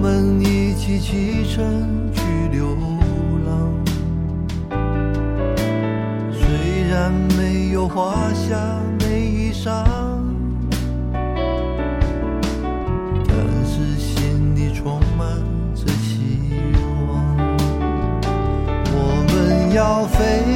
我们一起启程去流浪。虽然没有华厦美衣裳，但是心里充满着希望。我们要飞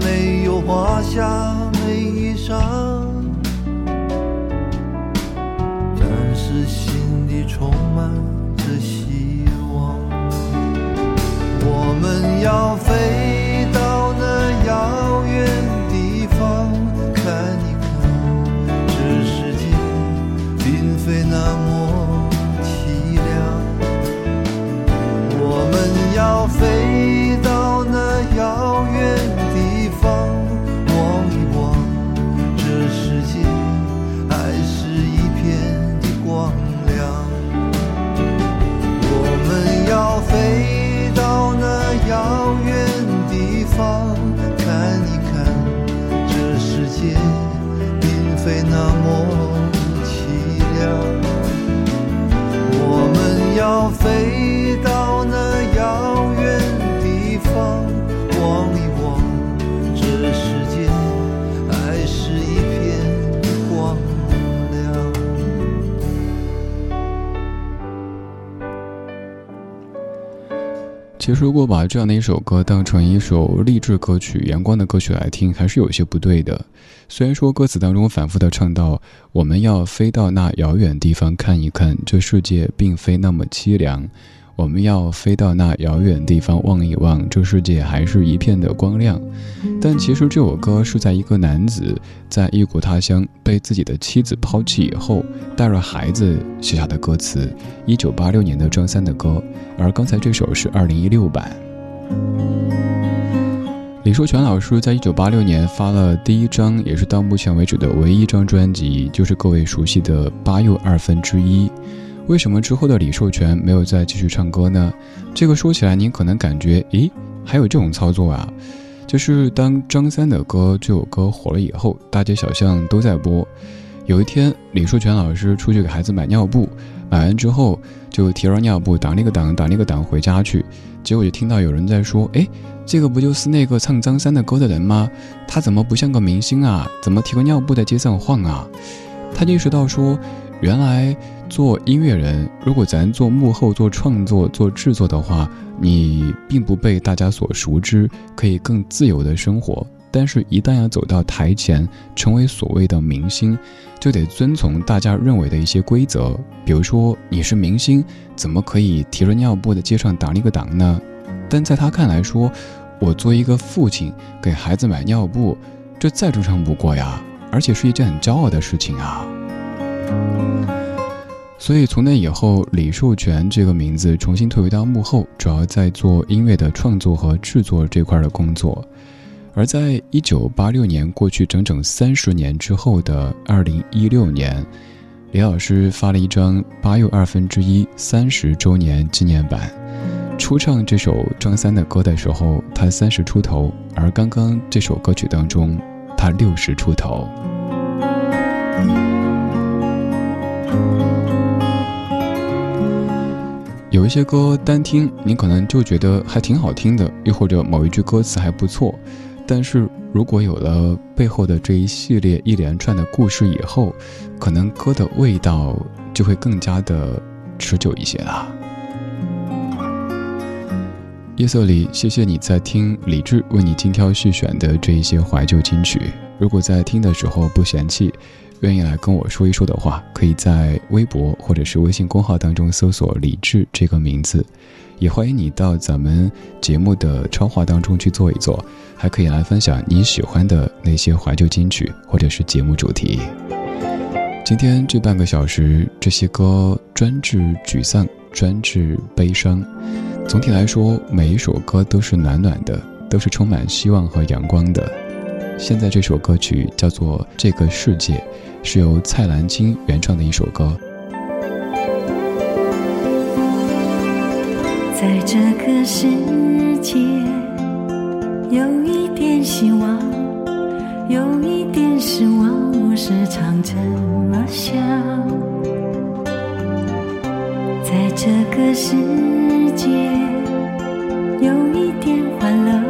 没有华夏美衣裳，但是心里充满着希望。我们要飞地如果把这样的一首歌当成一首励志歌曲、阳光的歌曲来听，还是有些不对的。虽然说歌词当中反复的唱到“我们要飞到那遥远地方看一看，这世界并非那么凄凉”，我们要飞到那遥远地方望一望，这世界还是一片的光亮。但其实这首歌是在一个男子在异国他乡被自己的妻子抛弃以后，带着孩子写下的歌词。一九八六年的张三的歌，而刚才这首是二零一六版。李寿全老师在一九八六年发了第一张，也是到目前为止的唯一一张专辑，就是各位熟悉的《八又二分之一》。为什么之后的李寿全没有再继续唱歌呢？这个说起来，您可能感觉，咦，还有这种操作啊？就是当张三的歌这首歌火了以后，大街小巷都在播。有一天，李寿全老师出去给孩子买尿布，买完之后就提着尿布挡那个挡挡那个挡回家去，结果就听到有人在说：“哎，这个不就是那个唱张三的歌的人吗？他怎么不像个明星啊？怎么提个尿布在街上晃啊？”他意识到说，原来做音乐人，如果咱做幕后、做创作、做制作的话，你并不被大家所熟知，可以更自由的生活。但是，一旦要走到台前，成为所谓的明星，就得遵从大家认为的一些规则。比如说，你是明星，怎么可以提着尿布在街上挡一个挡呢？但在他看来说，我作为一个父亲，给孩子买尿布，这再正常不过呀，而且是一件很骄傲的事情啊。所以从那以后，李寿全这个名字重新退回到幕后，主要在做音乐的创作和制作这块的工作。而在一九八六年过去整整三十年之后的二零一六年，李老师发了一张八又二分之一三十周年纪念版。初唱这首张三的歌的时候，他三十出头，而刚刚这首歌曲当中，他六十出头。有一些歌单听，你可能就觉得还挺好听的，又或者某一句歌词还不错。但是如果有了背后的这一系列一连串的故事以后，可能歌的味道就会更加的持久一些啦。夜色里，谢谢你在听李志为你精挑细选的这一些怀旧金曲。如果在听的时候不嫌弃。愿意来跟我说一说的话，可以在微博或者是微信公号当中搜索“李志”这个名字，也欢迎你到咱们节目的超话当中去坐一坐，还可以来分享你喜欢的那些怀旧金曲或者是节目主题。今天这半个小时，这些歌专治沮丧，专治悲伤。总体来说，每一首歌都是暖暖的，都是充满希望和阳光的。现在这首歌曲叫做《这个世界》。是由蔡澜清原创的一首歌。在这个世界，有一点希望，有一点失望，我时常这么想。在这个世界，有一点欢乐，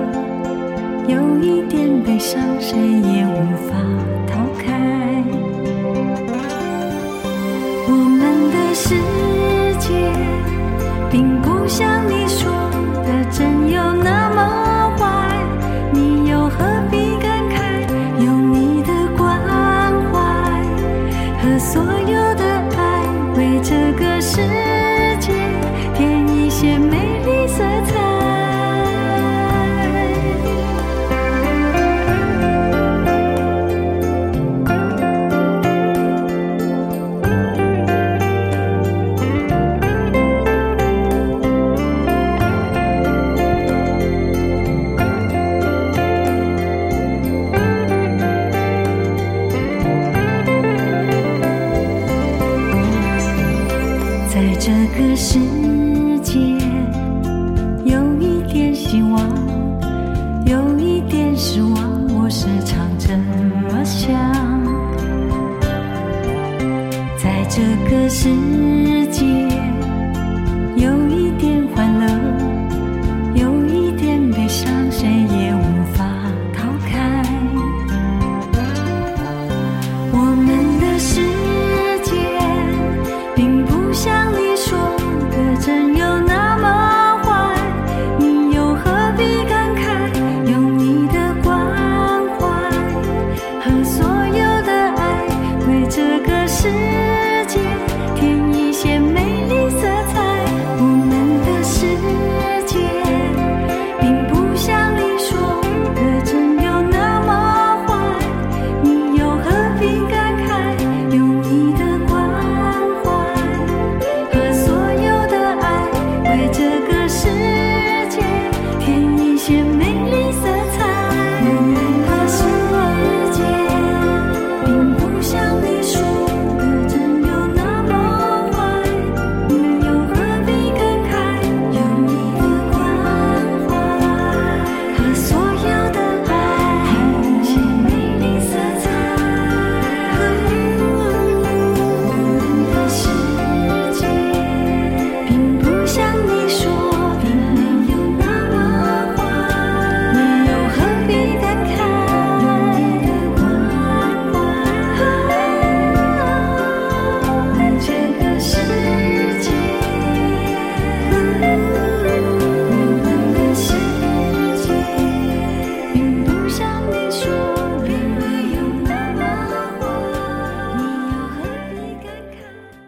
有一点悲伤，谁也无法。世界并不像你说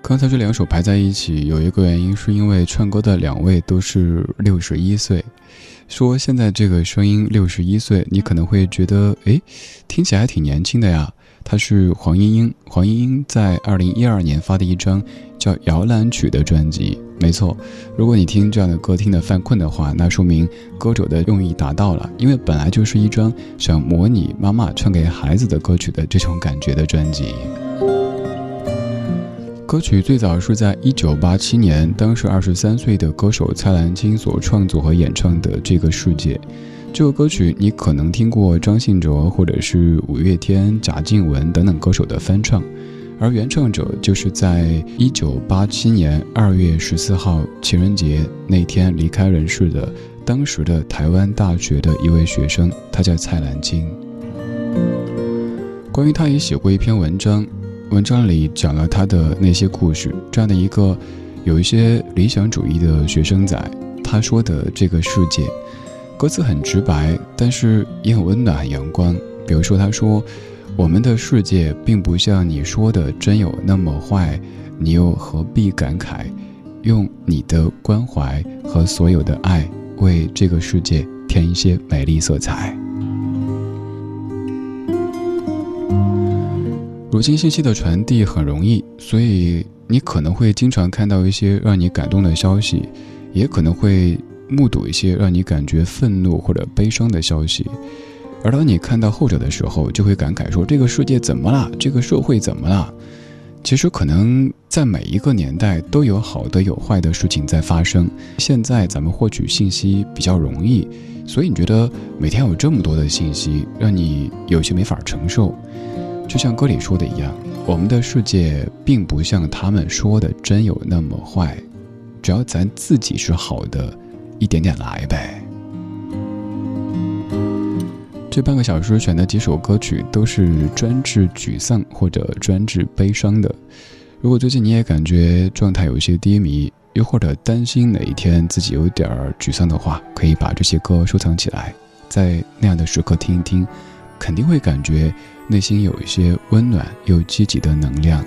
刚才这两首排在一起，有一个原因是因为唱歌的两位都是六十一岁。说现在这个声音六十一岁，你可能会觉得，哎，听起来还挺年轻的呀。她是黄莺莺，黄莺莺在二零一二年发的一张叫《摇篮曲》的专辑。没错，如果你听这样的歌听得犯困的话，那说明歌手的用意达到了，因为本来就是一张想模拟妈妈唱给孩子的歌曲的这种感觉的专辑。歌曲最早是在一九八七年，当时二十三岁的歌手蔡澜清所创作和演唱的《这个世界》。这个歌曲你可能听过张信哲或者是五月天、贾静雯等等歌手的翻唱，而原唱者就是在一九八七年二月十四号情人节那天离开人世的当时的台湾大学的一位学生，他叫蔡澜清。关于他也写过一篇文章。文章里讲了他的那些故事，这样的一个有一些理想主义的学生仔，他说的这个世界，歌词很直白，但是也很温暖、很阳光。比如说，他说：“我们的世界并不像你说的真有那么坏，你又何必感慨？用你的关怀和所有的爱，为这个世界添一些美丽色彩。”如今信息的传递很容易，所以你可能会经常看到一些让你感动的消息，也可能会目睹一些让你感觉愤怒或者悲伤的消息。而当你看到后者的时候，就会感慨说：“这个世界怎么了？这个社会怎么了？”其实，可能在每一个年代都有好的有坏的事情在发生。现在咱们获取信息比较容易，所以你觉得每天有这么多的信息，让你有些没法承受。就像歌里说的一样，我们的世界并不像他们说的真有那么坏，只要咱自己是好的，一点点来呗。这半个小时选的几首歌曲都是专治沮丧或者专治悲伤的。如果最近你也感觉状态有些低迷，又或者担心哪一天自己有点沮丧的话，可以把这些歌收藏起来，在那样的时刻听一听，肯定会感觉。内心有一些温暖又积极的能量。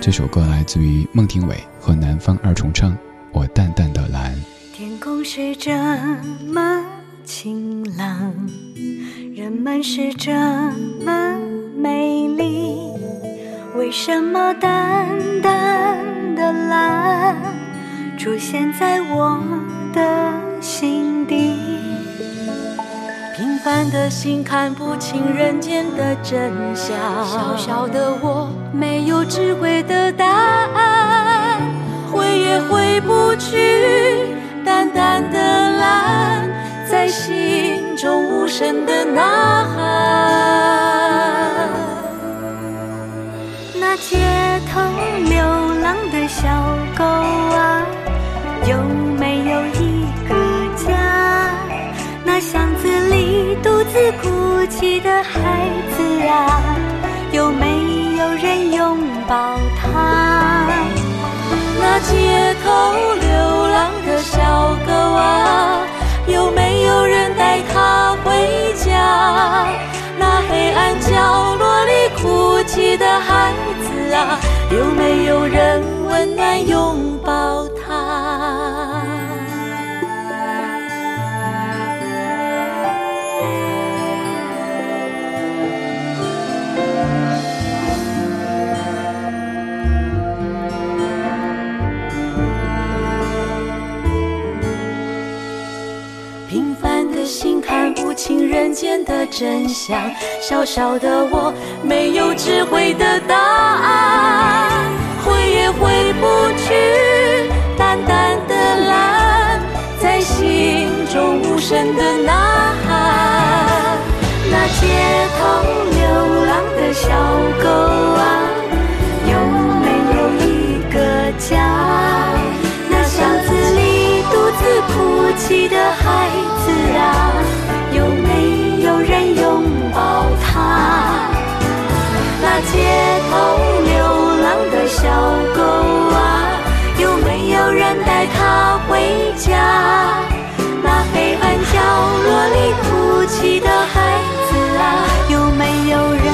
这首歌来自于孟庭苇和南方二重唱，《我淡淡的蓝》。天空是这么晴朗，人们是这么美丽，为什么淡淡的蓝出现在我的心底？平凡的心看不清人间的真相，小小的我没有智慧的答案，回也回不去，淡淡的蓝在心中无声的呐喊。那街头流浪的小狗啊，有哭泣的孩子啊，有没有人拥抱他？那街头流浪的小狗啊，有没有人带它回家？那黑暗角落里哭泣的孩子啊，有没有人温暖拥抱清人间的真相，小小的我没有智慧的答案，回也回不去，淡淡的蓝在心中无声的呐喊。那街头流浪的小狗啊，有没有一个家？那巷子里独自哭泣的孩子。啊，街头流浪的小狗啊，有没有人带它回家？那黑暗角落里哭泣的孩子啊，有没有人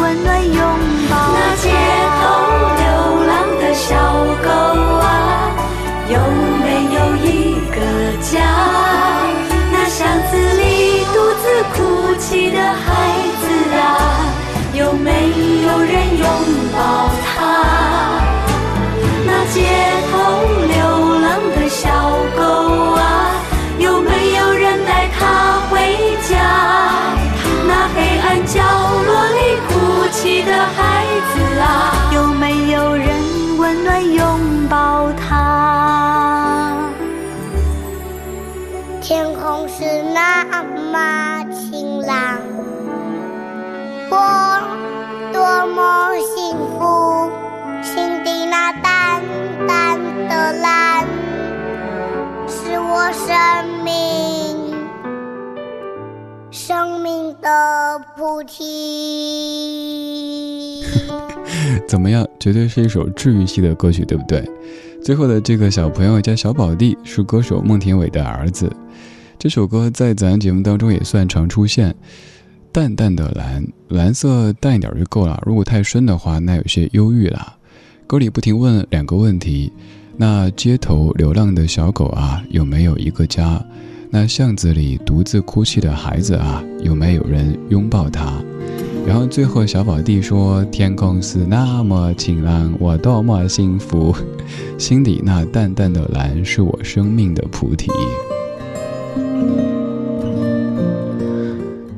温暖拥抱？那街头流浪的小狗啊，有没有一个家？那巷子里独自哭泣的孩生命生命的菩提。怎么样？绝对是一首治愈系的歌曲，对不对？最后的这个小朋友叫小宝弟，是歌手孟庭苇的儿子。这首歌在咱节目当中也算常出现。淡淡的蓝，蓝色淡一点就够了。如果太深的话，那有些忧郁了。歌里不停问两个问题：那街头流浪的小狗啊，有没有一个家？那巷子里独自哭泣的孩子啊，有没有人拥抱他？然后最后小宝弟说：“天空是那么晴朗，我多么幸福，心底那淡淡的蓝是我生命的菩提。”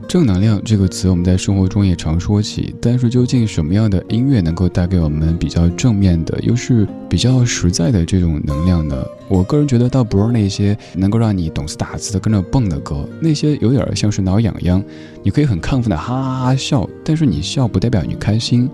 正能量这个词，我们在生活中也常说起。但是，究竟什么样的音乐能够带给我们比较正面的，又是比较实在的这种能量呢？我个人觉得，倒不是那些能够让你懂次打字的跟着蹦的歌，那些有点像是挠痒痒，你可以很亢奋的哈哈笑，但是你笑不代表你开心。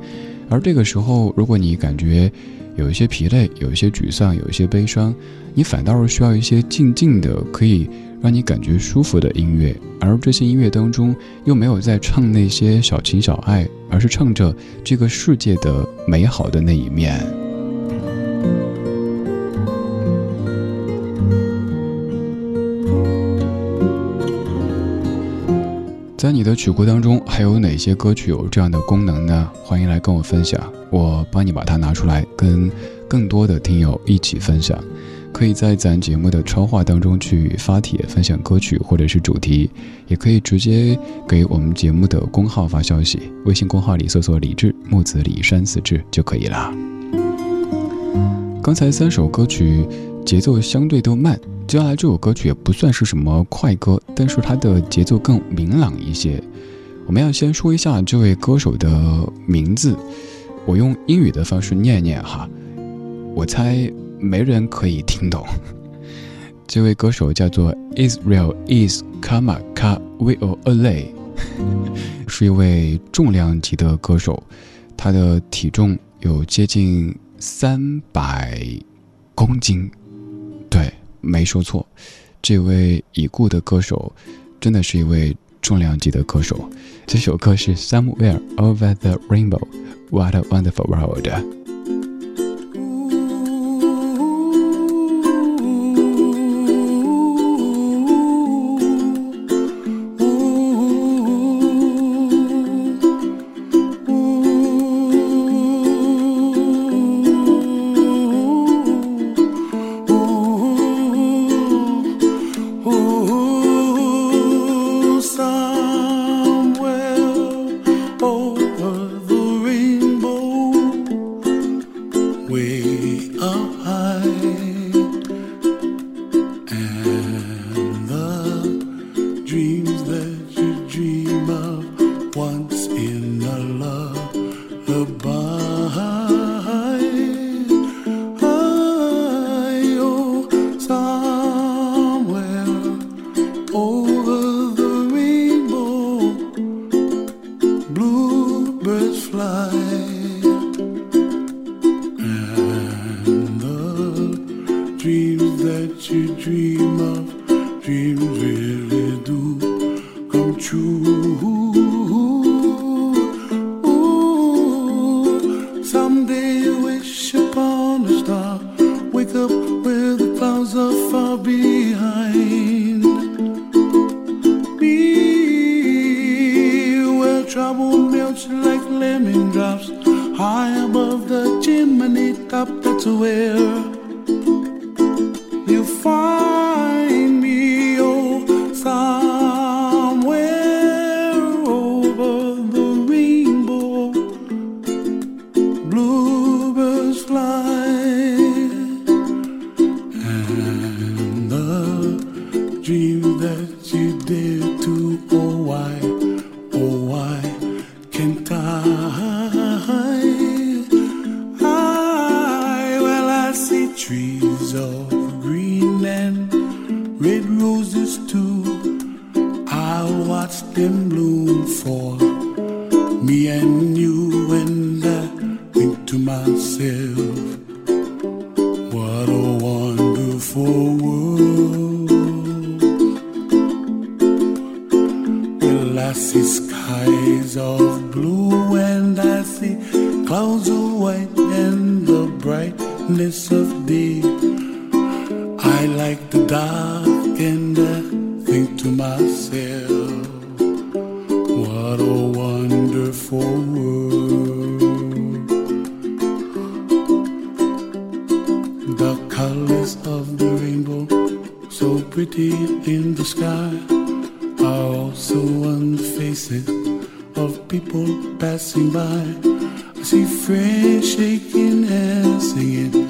而这个时候，如果你感觉有一些疲累，有一些沮丧，有一些悲伤，你反倒是需要一些静静的可以。让你感觉舒服的音乐，而这些音乐当中又没有在唱那些小情小爱，而是唱着这个世界的美好的那一面。在你的曲库当中，还有哪些歌曲有这样的功能呢？欢迎来跟我分享，我帮你把它拿出来，跟更多的听友一起分享。可以在咱节目的超话当中去发帖分享歌曲或者是主题，也可以直接给我们节目的公号发消息，微信公号里搜索“李志木子李山四志”就可以了。刚才三首歌曲节奏相对都慢，接下来这首歌曲也不算是什么快歌，但是它的节奏更明朗一些。我们要先说一下这位歌手的名字，我用英语的方式念念哈，我猜。没人可以听懂。这位歌手叫做 Israel Is Kamaka Will Alay，是一位重量级的歌手，他的体重有接近三百公斤。对，没说错，这位已故的歌手真的是一位重量级的歌手。这首歌是 Somewhere Over the Rainbow，What a Wonderful World。over I, well, I see trees of green and red roses too. I watch them world. The colors of the rainbow, so pretty in the sky, are also on the faces of people passing by. I see friends shaking hands, singing,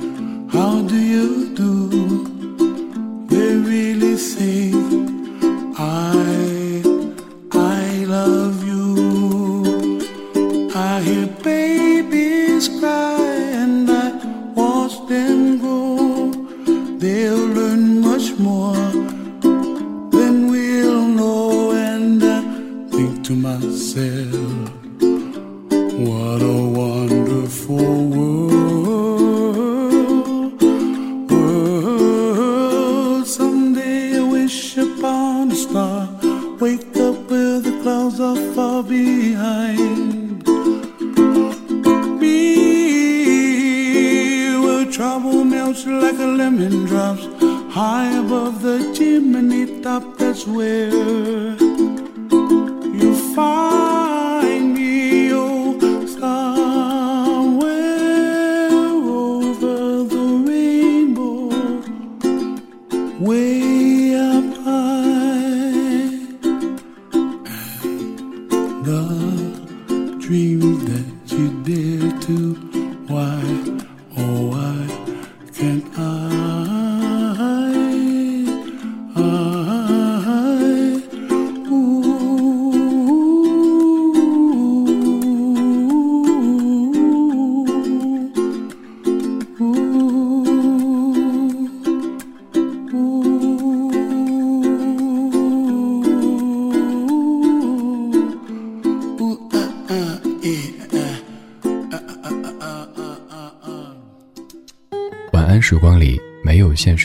what a wonderful that you dare to, why, oh, why can't I? I